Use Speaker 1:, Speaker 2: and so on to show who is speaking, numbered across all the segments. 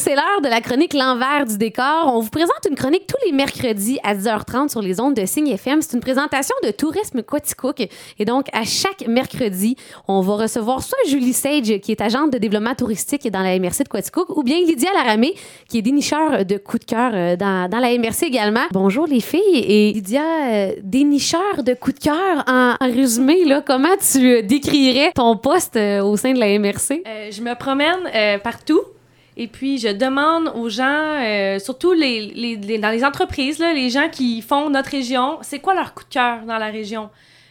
Speaker 1: C'est l'heure de la chronique L'envers du décor. On vous présente une chronique tous les mercredis à 10h30 sur les ondes de Signe FM. C'est une présentation de Tourisme Quaticook. Et donc, à chaque mercredi, on va recevoir soit Julie Sage, qui est agente de développement touristique dans la MRC de Quaticook, ou bien Lydia Laramé, qui est dénicheur de coups de cœur euh, dans, la MRC également. Bonjour les filles. Et Lydia, euh, dénicheur de coups de cœur, en, en, résumé, là, comment tu euh, décrirais ton poste au sein de la MRC?
Speaker 2: je me promène partout et puis, je demande aux gens, euh, surtout les, les, dans les entreprises, là, les gens qui font notre région, c'est quoi leur coup de cœur dans la région?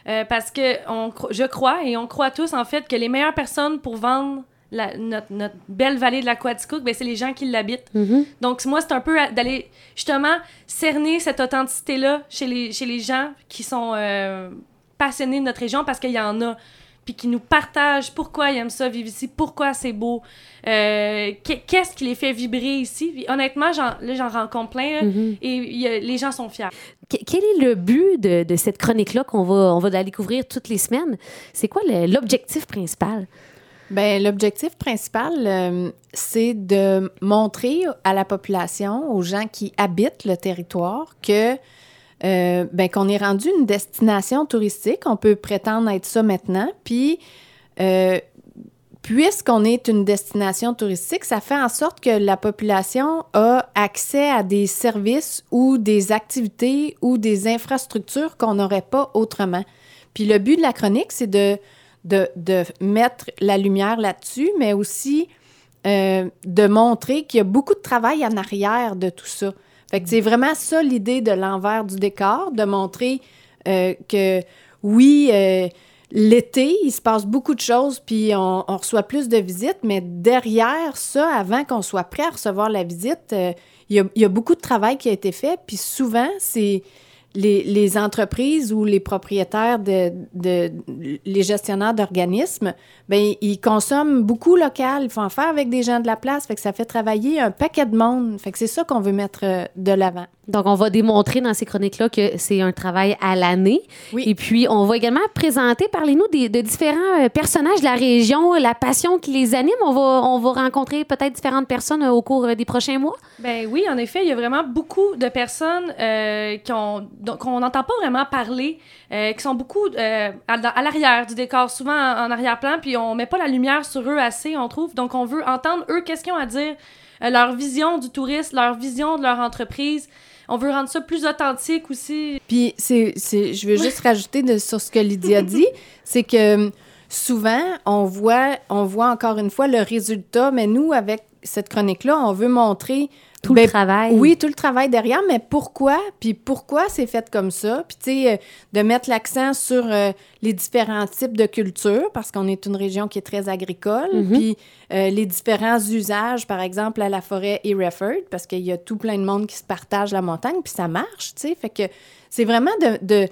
Speaker 2: Euh, parce que on, je crois, et on croit tous, en fait, que les meilleures personnes pour vendre la, notre, notre, belle vallée de la Quaticook, ben, c'est les gens qui l'habitent.
Speaker 1: Mm-hmm.
Speaker 2: Donc, moi, c'est un peu d'aller justement cerner cette authenticité-là chez les, chez les gens qui sont euh, passionnés de notre région parce qu'il y en a puis qui nous partagent pourquoi ils aiment ça vivre ici, pourquoi c'est beau, euh, qu'est-ce qui les fait vibrer ici? honnêtement, là, j'en rencontre plein
Speaker 1: mm-hmm.
Speaker 2: et les gens sont fiers.
Speaker 1: quel est le but de, de cette chronique-là qu'on va, on va aller couvrir toutes les semaines? C'est quoi l'objectif principal?
Speaker 3: Ben, l'objectif principal, euh, c'est de montrer à la population, aux gens qui habitent le territoire, que euh, ben, qu'on est rendu une destination touristique. On peut prétendre être ça maintenant. Puis, euh, puisqu'on est une destination touristique, ça fait en sorte que la population a accès à des services ou des activités ou des infrastructures qu'on n'aurait pas autrement. Puis le but de la chronique, c'est de, de, de, mettre la lumière là-dessus, mais aussi euh, de montrer qu'il y a beaucoup de travail en arrière de tout ça. Fait que c'est vraiment ça l'idée de l'envers du décor, de montrer euh, que oui, euh, l'été, il se passe beaucoup de choses, puis on, reçoit plus de visites, mais derrière ça, avant qu'on soit prêt à recevoir la visite, euh, il y, a beaucoup de travail qui a été fait, puis souvent, c'est les, entreprises ou les propriétaires de, les gestionnaires d'organismes, ben ils consomment beaucoup local, ils font affaire avec des gens de la place, fait que ça fait travailler un paquet de monde. Fait que c'est ça qu'on veut mettre euh, de l'avant.
Speaker 1: Donc, on va démontrer dans ces chroniques-là que c'est un travail à l'année.
Speaker 3: Oui.
Speaker 1: Et puis, on va également présenter, parlez-nous de différents euh, personnages de la région, la passion qui les anime. On va, on va rencontrer peut-être différentes personnes euh, au cours des prochains mois.
Speaker 2: Ben oui, en effet, il y a vraiment beaucoup de personnes qu'on n'entend pas vraiment parler, euh, qui sont beaucoup euh, à, l'arrière du décor, souvent en, arrière-plan, puis on met pas la lumière sur eux assez, on trouve. Donc, on veut entendre eux, qu'est-ce qu'ils ont à dire, euh, leur vision du tourisme, leur vision de leur entreprise. On veut rendre ça plus authentique aussi.
Speaker 3: Puis, c'est, je veux juste rajouter de, sur ce que Lydia dit, c'est que souvent, on voit, on voit encore une fois le résultat, mais nous, avec cette chronique-là, on veut montrer
Speaker 1: tout le ben, travail.
Speaker 3: Oui, tout le travail derrière, mais pourquoi? Puis pourquoi c'est fait comme ça? Puis, tu sais, euh, de mettre l'accent sur euh, les différents types de cultures, parce qu'on est une région qui est très agricole,
Speaker 1: mm-hmm.
Speaker 3: puis euh, les différents usages, par exemple, à la forêt Hereford, parce qu'il y a tout plein de monde qui se partage la montagne, puis ça marche, tu sais. Fait que c'est vraiment de, de,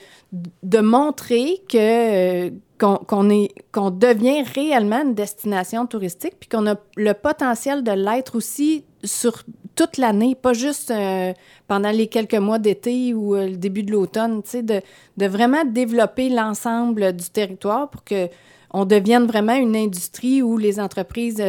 Speaker 3: de, montrer que qu'on est qu'on devient réellement une destination touristique puis qu'on a le potentiel de l'être aussi sur toute l'année, pas juste euh, pendant les quelques mois d'été ou euh, le début de l'automne, de, de, vraiment développer l'ensemble du territoire pour que on devienne vraiment une industrie où les entreprises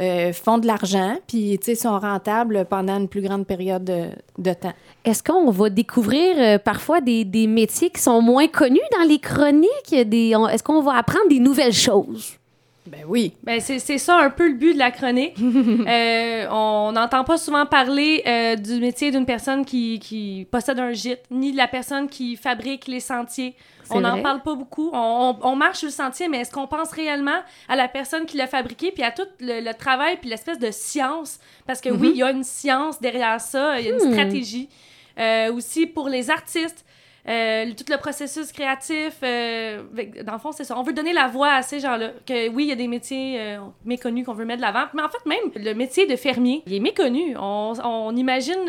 Speaker 3: euh, font de l'argent, puis sont rentables pendant une plus grande période de, temps.
Speaker 1: Est-ce qu'on va découvrir parfois des, métiers qui sont moins connus dans les chroniques? Est-ce qu'on va apprendre des nouvelles choses?
Speaker 3: Ben oui.
Speaker 2: Ben c'est ça un peu le but de la chronique. euh, on n'entend pas souvent parler euh, du métier d'une personne qui, qui, possède un gîte, ni de la personne qui fabrique les sentiers. On n'en parle pas beaucoup. On, on, marche sur le sentier, mais est-ce qu'on pense réellement à la personne qui l'a fabriqué, puis à tout le, travail, puis l'espèce de science? Parce que oui, mm-hmm. il y a une science derrière ça, il y a une hmm. stratégie. Euh, aussi pour les artistes. Euh, tout le processus créatif, euh, dans le fond, c'est ça. On veut donner la voix à ces gens-là. Que oui, il y a des métiers euh, méconnus qu'on veut mettre de l'avant. Mais en fait, même le métier de fermier, il est méconnu. On, imagine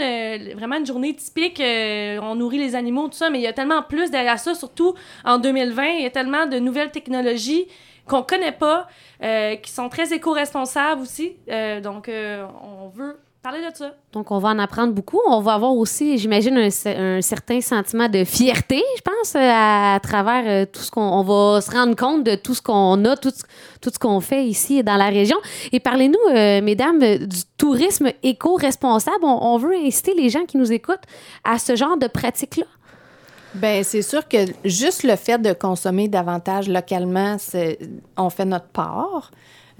Speaker 2: vraiment une journée typique, on nourrit les animaux, tout ça, mais il y a tellement plus derrière ça, surtout en 2020. Il y a tellement de nouvelles technologies qu'on connaît pas, qui sont très éco-responsables aussi. donc, on veut parler de ça.
Speaker 1: Donc, on va en apprendre beaucoup. On va avoir aussi, j'imagine, un, certain sentiment de fierté, je pense, à, travers euh, tout ce qu'on on va se rendre compte de tout ce qu'on a, tout, tout ce qu'on fait ici dans la région. Et parlez-nous, euh, mesdames, du tourisme éco-responsable. On, veut inciter les gens qui nous écoutent à ce genre de pratique-là.
Speaker 3: Bien, c'est sûr que juste le fait de consommer davantage localement, on fait notre part.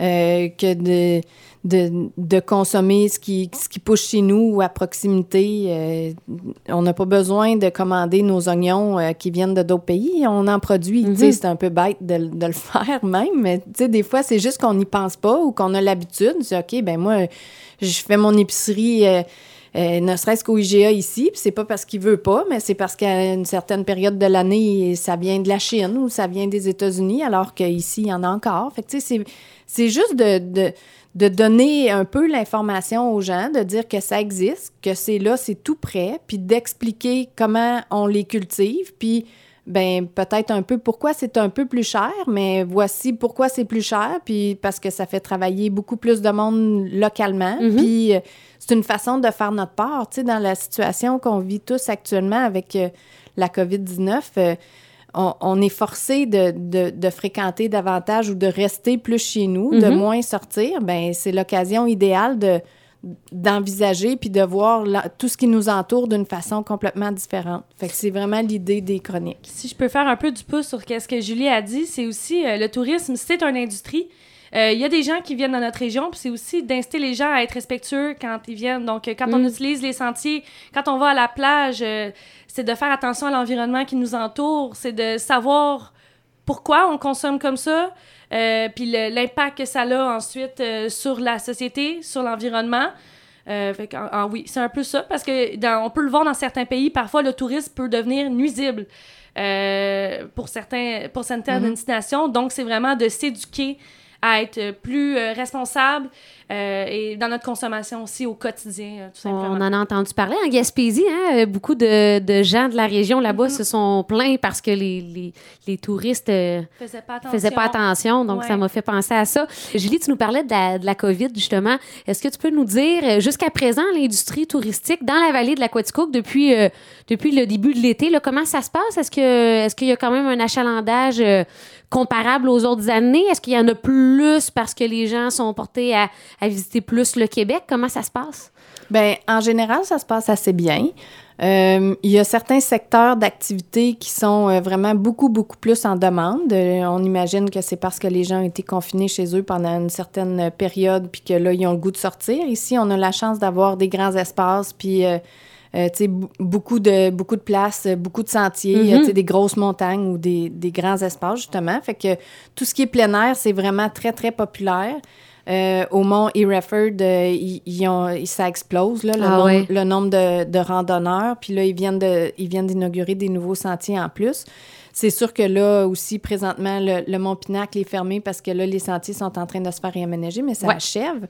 Speaker 3: Euh, que de, de, de, consommer ce qui, ce qui pousse chez nous ou à proximité. Euh, on n'a pas besoin de commander nos oignons euh, qui viennent de d'autres pays. On en produit. mm-hmm. C'est un peu bête de, de, le faire même, mais des fois, c'est juste qu'on n'y pense pas ou qu'on a l'habitude. C'est OK, ben moi, je fais mon épicerie. Ne serait-ce qu'au IGA ici, puis c'est pas parce qu'il veut pas, mais c'est parce qu'à une certaine période de l'année, ça vient de la Chine ou ça vient des États-Unis, alors qu'ici, il y en a encore. Fait que, tu sais, c'est juste de, de, donner un peu l'information aux gens, de dire que ça existe, que c'est là, c'est tout prêt, puis d'expliquer comment on les cultive, puis ben peut-être un peu pourquoi c'est un peu plus cher, mais voici pourquoi c'est plus cher, puis parce que ça fait travailler beaucoup plus de monde localement, mm-hmm. puis euh, c'est une façon de faire notre part, tu sais, dans la situation qu'on vit tous actuellement avec euh, la COVID-19 on, est forcé de, fréquenter davantage ou de rester plus chez nous, de mhm. moins sortir, ben c'est l'occasion idéale de d'envisager puis de voir tout ce qui nous entoure d'une façon complètement différente. Fait que c'est vraiment l'idée des chroniques.
Speaker 2: Si je peux faire un peu du pouce sur ce que Julie a dit, c'est aussi euh, le tourisme, c'est une industrie. Euh, il y a des gens qui viennent dans notre région, puis c'est aussi d'inciter les gens à être respectueux quand ils viennent. Donc, euh, quand on mm. utilise les sentiers, quand on va à la plage, c'est de faire attention à l'environnement qui nous entoure, c'est de savoir pourquoi on consomme comme ça, euh, puis l'impact que ça a ensuite euh, sur la société, sur l'environnement. Euh, oui, c'est un peu ça, parce que on peut le voir dans certains pays, parfois le tourisme peut devenir nuisible pour, certains, pour certaines mm-hmm. destinations. Donc, c'est vraiment de s'éduquer à être plus responsable, euh, et dans notre consommation aussi au quotidien, euh, tout simplement.
Speaker 1: On en a entendu parler en Gaspésie. Hein? Euh, beaucoup de, de, gens de la région là-bas mm-hmm. se sont plaints parce que les, les, les touristes ne faisaient pas attention. Faisaient pas attention donc, ça m'a fait penser à ça. Julie, tu nous parlais de la, de la COVID, justement. Est-ce que tu peux nous dire, jusqu'à présent, l'industrie touristique dans la vallée de la Quaticook, depuis, depuis le début de l'été, comment ça se passe? Est-ce qu'il est qu'il y a quand même un achalandage comparable aux autres années? Est-ce qu'il y en a plus parce que les gens sont portés à, visiter plus le Québec? Comment ça se passe?
Speaker 3: Bien, en général, ça se passe assez bien. Euh, il y a certains secteurs d'activité qui sont euh, vraiment beaucoup, beaucoup plus en demande. Euh, on imagine que c'est parce que les gens ont été confinés chez eux pendant une certaine période, puis que là, ils ont le goût de sortir. Ici, on a la chance d'avoir des grands espaces, puis beaucoup de, beaucoup de places, beaucoup de sentiers, mm-hmm. des grosses montagnes ou des, des, grands espaces, justement. Fait que tout ce qui est plein air, c'est vraiment très, très populaire. Euh, au mont Hereford, euh, ça explose, là, le, ah nombre, le, nombre, de, randonneurs. Puis là, ils viennent, de, ils viennent d'inaugurer des nouveaux sentiers en plus. C'est sûr que là aussi, présentement, le, mont Pinacle est fermé parce que là, les sentiers sont en train de se faire réaménager, mais ça achève.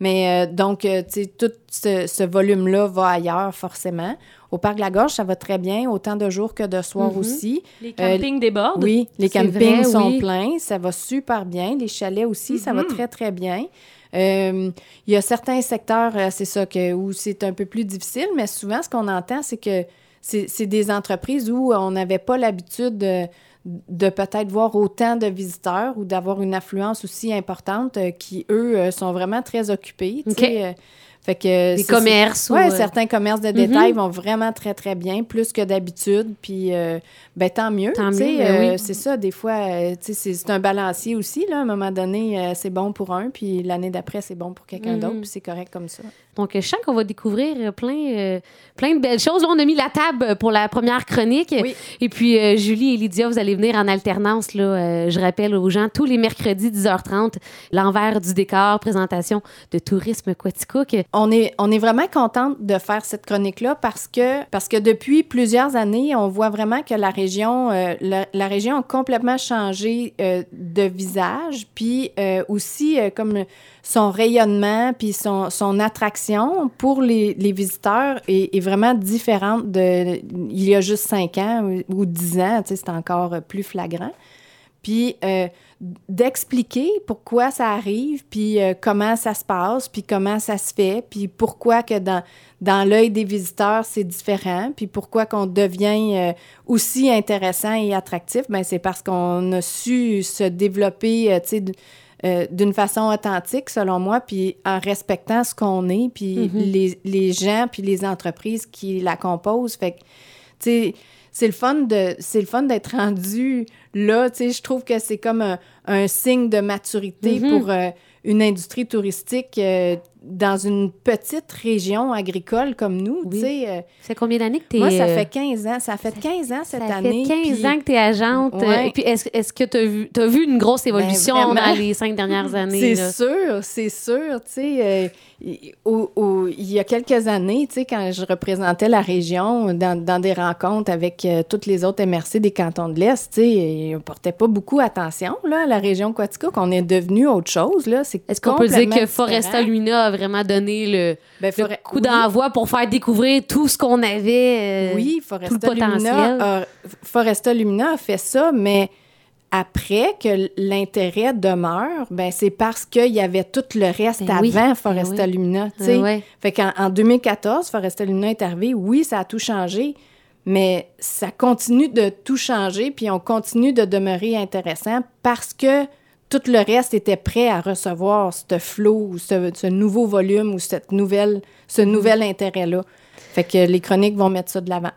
Speaker 3: Mais euh, donc, tu sais, tout ce, ce volume-là va ailleurs, forcément. Au Parc de la Gorge, ça va très bien, autant de jours que de soirs mhm. aussi.
Speaker 2: Les campings débordent.
Speaker 3: Oui, les campings sont pleins, ça va super bien. Les chalets aussi, ça va mhm. très, très bien. Euh, il y a certains secteurs, euh, c'est ça, que, où c'est un peu plus difficile, mais souvent, ce qu'on entend, c'est que c'est des entreprises où on n'avait pas l'habitude de, de peut-être voir autant de visiteurs ou d'avoir une affluence aussi importante euh, qui, eux, sont vraiment très occupés. Okay.
Speaker 1: Fait que des commerces.
Speaker 3: Oui, euh, certains commerces de détail mhm. vont vraiment très, très bien, plus que d'habitude. Puis, euh, ben, tant mieux. Tant mieux, ben euh, C'est ça, des fois, c'est un balancier aussi. Là, à un moment donné, c'est bon pour un, puis l'année d'après, c'est bon pour quelqu'un d'autre, mhm. puis c'est correct comme ça.
Speaker 1: Donc, je sens qu'on va découvrir plein, plein de belles choses. Là, on a mis la table pour la première chronique. Et puis, Julie et Lydia, vous allez venir en alternance. Là, je rappelle aux gens, tous les mercredis, 10h30, l'envers du décor, présentation de tourisme Quaticook
Speaker 3: on est, on est vraiment contente de faire cette chronique-là parce que, parce que depuis plusieurs années, on voit vraiment que la région, euh, la, région a complètement changé euh, de visage, puis euh, aussi comme son rayonnement, puis son, son attraction pour les, les visiteurs est, est, vraiment différente de il y a juste cinq ans ou dix ans, c'est encore plus flagrant. Puis euh, d'expliquer pourquoi ça arrive, puis euh, comment ça se passe, puis comment ça se fait, puis pourquoi que dans, dans l'œil des visiteurs, c'est différent, puis pourquoi qu'on devient euh, aussi intéressant et attractif, ben c'est parce qu'on a su se développer, tu sais, d'une façon authentique, selon moi, puis en respectant ce qu'on est, puis
Speaker 1: Mhm.
Speaker 3: les, les gens, puis les entreprises qui la composent. Fait que, tu sais, c'est le fun de c'est le fun d'être rendu là tu sais je trouve que c'est comme un, un signe de maturité
Speaker 1: Mhm.
Speaker 3: pour euh, une industrie touristique euh, dans une petite région agricole comme nous
Speaker 1: Oui.
Speaker 3: tu sais euh,
Speaker 1: Ça fait combien d'années que tu es.
Speaker 3: moi ça fait 15 ans ça fait
Speaker 1: ça
Speaker 3: 15 ans cette
Speaker 1: ça
Speaker 3: année
Speaker 1: fait 15
Speaker 3: puis-
Speaker 1: ans que tu es agente.
Speaker 3: Ouais.
Speaker 1: Euh, Puis est-ce est-ce que tu as vu, vu une grosse évolution
Speaker 3: vraiment.
Speaker 1: dans les cinq dernières années?
Speaker 3: C'est sûr, c'est sûr. Tu sais, euh, il- y a quelques années, tu sais, quand je représentais la région dans, dans des rencontres avec euh, toutes les autres MRC des cantons de l'Est, tu sais, on portait pas beaucoup attention là, à la région Quaticook. On est devenu autre chose. là.
Speaker 1: Est-ce qu'on peut dire que Foresta
Speaker 3: différent.
Speaker 1: Lumina vraiment donné le,
Speaker 3: Ben,
Speaker 1: le coup
Speaker 3: oui.
Speaker 1: d'envoi pour faire découvrir tout ce qu'on avait? euh,
Speaker 3: Oui,
Speaker 1: tout
Speaker 3: Foresta
Speaker 1: le potentiel.
Speaker 3: Lumina, a, Foresta Lumina a fait ça, mais après que l'intérêt demeure, ben c'est parce qu'il y avait tout le reste
Speaker 1: Ben
Speaker 3: avant
Speaker 1: ben
Speaker 3: Foresta
Speaker 1: oui.
Speaker 3: Lumina.
Speaker 1: Ouais, ouais.
Speaker 3: Fait qu'en en 2014, Foresta Lumina est arrivé. Oui, ça a tout changé, mais ça continue de tout changer, puis on continue de demeurer intéressant parce que tout le reste était prêt à recevoir ce flot, ce, ce nouveau volume ou ce nouvel intérêt-là. Fait que les chroniques vont mettre ça de l'avant.